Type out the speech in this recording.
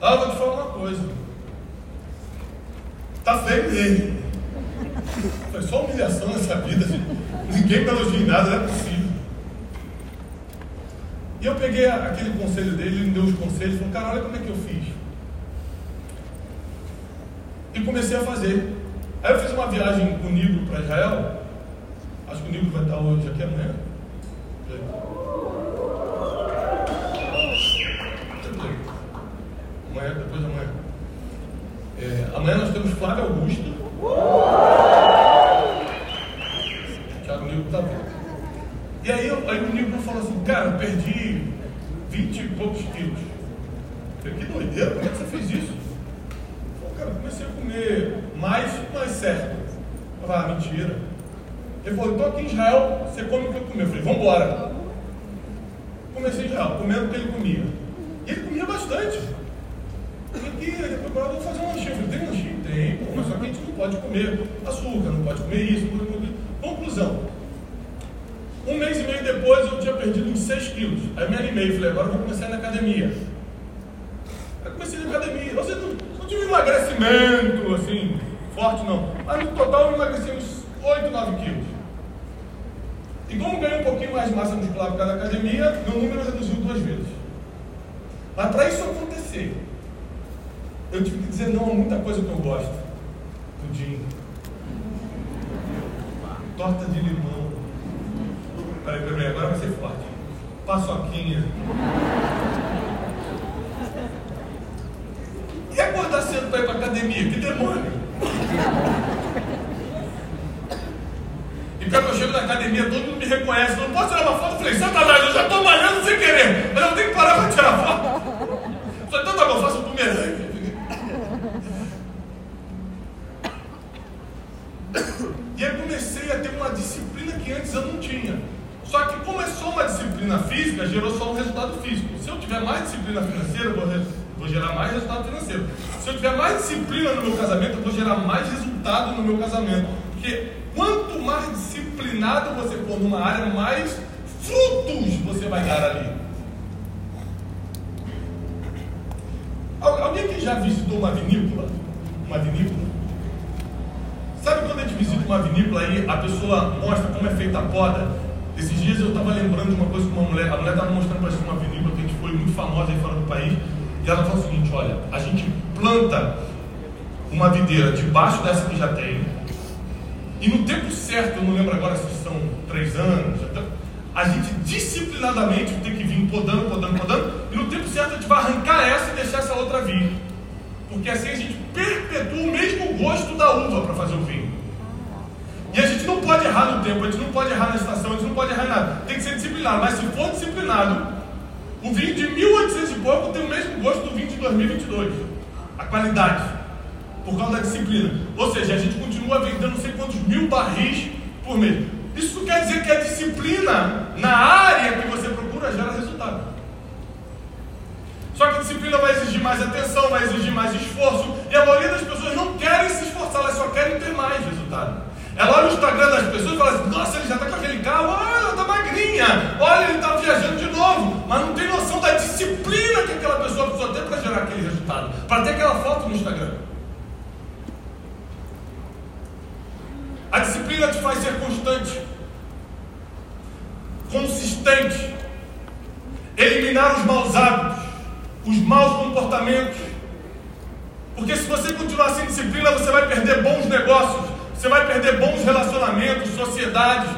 Ah, vou te falar uma coisa. Tá feio mesmo. Foi só humilhação nessa vida. Ninguém me elogia em nada, não é possível. E eu peguei aquele conselho dele, ele me deu os conselhos, falou, cara, olha como é que eu fiz. E comecei a fazer. Aí eu fiz uma viagem com o Nigro para Israel. Acho que o Nigro vai estar hoje aqui amanhã. Amanhã, depois de amanhã. É, amanhã nós temos Flávio Augusto. Tiago Nigro está vendo. E aí, aí o Nigro falou assim, cara, perdi 20 e poucos quilos. Falei, que doideira, como é que você fez isso? Falei, cara, comecei a comer mais, mais certo. Falei, ah, mentira. Ele falou, então aqui em Israel você come o que eu comi. Eu falei, vamos embora. Comecei em Israel, comendo o que ele comia. E ele comia bastante. Falei, depois agora eu vou fazer um lanchinho. Tem lanchinho? Tem, mas só que a gente não pode comer açúcar, não pode comer isso, não pode comer. Conclusão. Um mês e meio depois eu tinha perdido uns 6 quilos. Aí me animei, falei, agora eu vou começar na academia. Aí comecei na academia. Você não, não tive emagrecimento assim, forte não. Mas no total eu emagreci uns 8, 9 quilos. E como ganhei um pouquinho mais de massa muscular por causa da academia, meu número reduziu duas vezes. Mas para isso acontecer, eu tive que dizer não a muita coisa que eu gosto. Pudim. Torta de limão. Peraí, peraí, agora vai ser forte. Paçoquinha. E acordar cedo para ir para academia? Que demônio! E quando eu chego na academia, todo mundo me reconhece. Não posso tirar uma foto? Eu falei, Satanás, eu já estou malhando sem querer. Mas eu tenho que parar para tirar foto. Eu falei, então tá bom, faço um bumerangue. E aí comecei a ter uma disciplina que antes eu não tinha. Só que começou uma disciplina física, gerou só um resultado físico. Se eu tiver mais disciplina financeira, eu vou, vou gerar mais resultado financeiro. Se eu tiver mais disciplina no meu casamento, eu vou gerar mais resultado no meu casamento. Porque quanto mais disciplinado você for numa área, mais frutos você vai dar ali. Alguém que já visitou uma vinícola? Uma vinícola? Sabe quando a gente visita uma vinícola e a pessoa mostra como é feita a poda? Esses dias eu estava lembrando de uma coisa com uma mulher, a mulher estava mostrando para a gente uma vinícola que a gente foi muito famosa aí fora do país, e ela falou o seguinte, olha, a gente planta uma videira debaixo dessa que já tem, e no tempo certo, eu não lembro agora se são três anos, a gente disciplinadamente tem que vir podando, podando, podando, e no tempo certo a gente vai arrancar essa e deixar essa outra vir. Porque assim a gente perpetua o mesmo gosto da uva para fazer o vinho. E a gente não pode errar no tempo, a gente não pode errar na estação, a gente não pode errar em nada. Tem que ser disciplinado. Mas se for disciplinado, o vinho de 1800 e pouco tem o mesmo gosto do vinho de 2022. A qualidade. Por causa da disciplina. Ou seja, a gente continua vendendo não sei quantos mil barris por mês. Isso quer dizer que a disciplina na área que você procura gera resultado. Só que disciplina vai exigir mais atenção, vai exigir mais esforço. E a maioria das pessoas não querem se esforçar, elas só querem ter mais resultado. Ela olha o Instagram das pessoas e fala assim: Nossa, ele já está com aquele carro, olha, ela está magrinha, olha, ele está viajando de novo. Mas não tem noção da disciplina que aquela pessoa precisa ter para gerar aquele resultado, para ter aquela foto no Instagram. A disciplina te faz ser constante, consistente, eliminar os maus hábitos, os maus comportamentos. Porque se você continuar sem disciplina, você vai perder bons negócios, você vai perder bons relacionamentos, sociedades,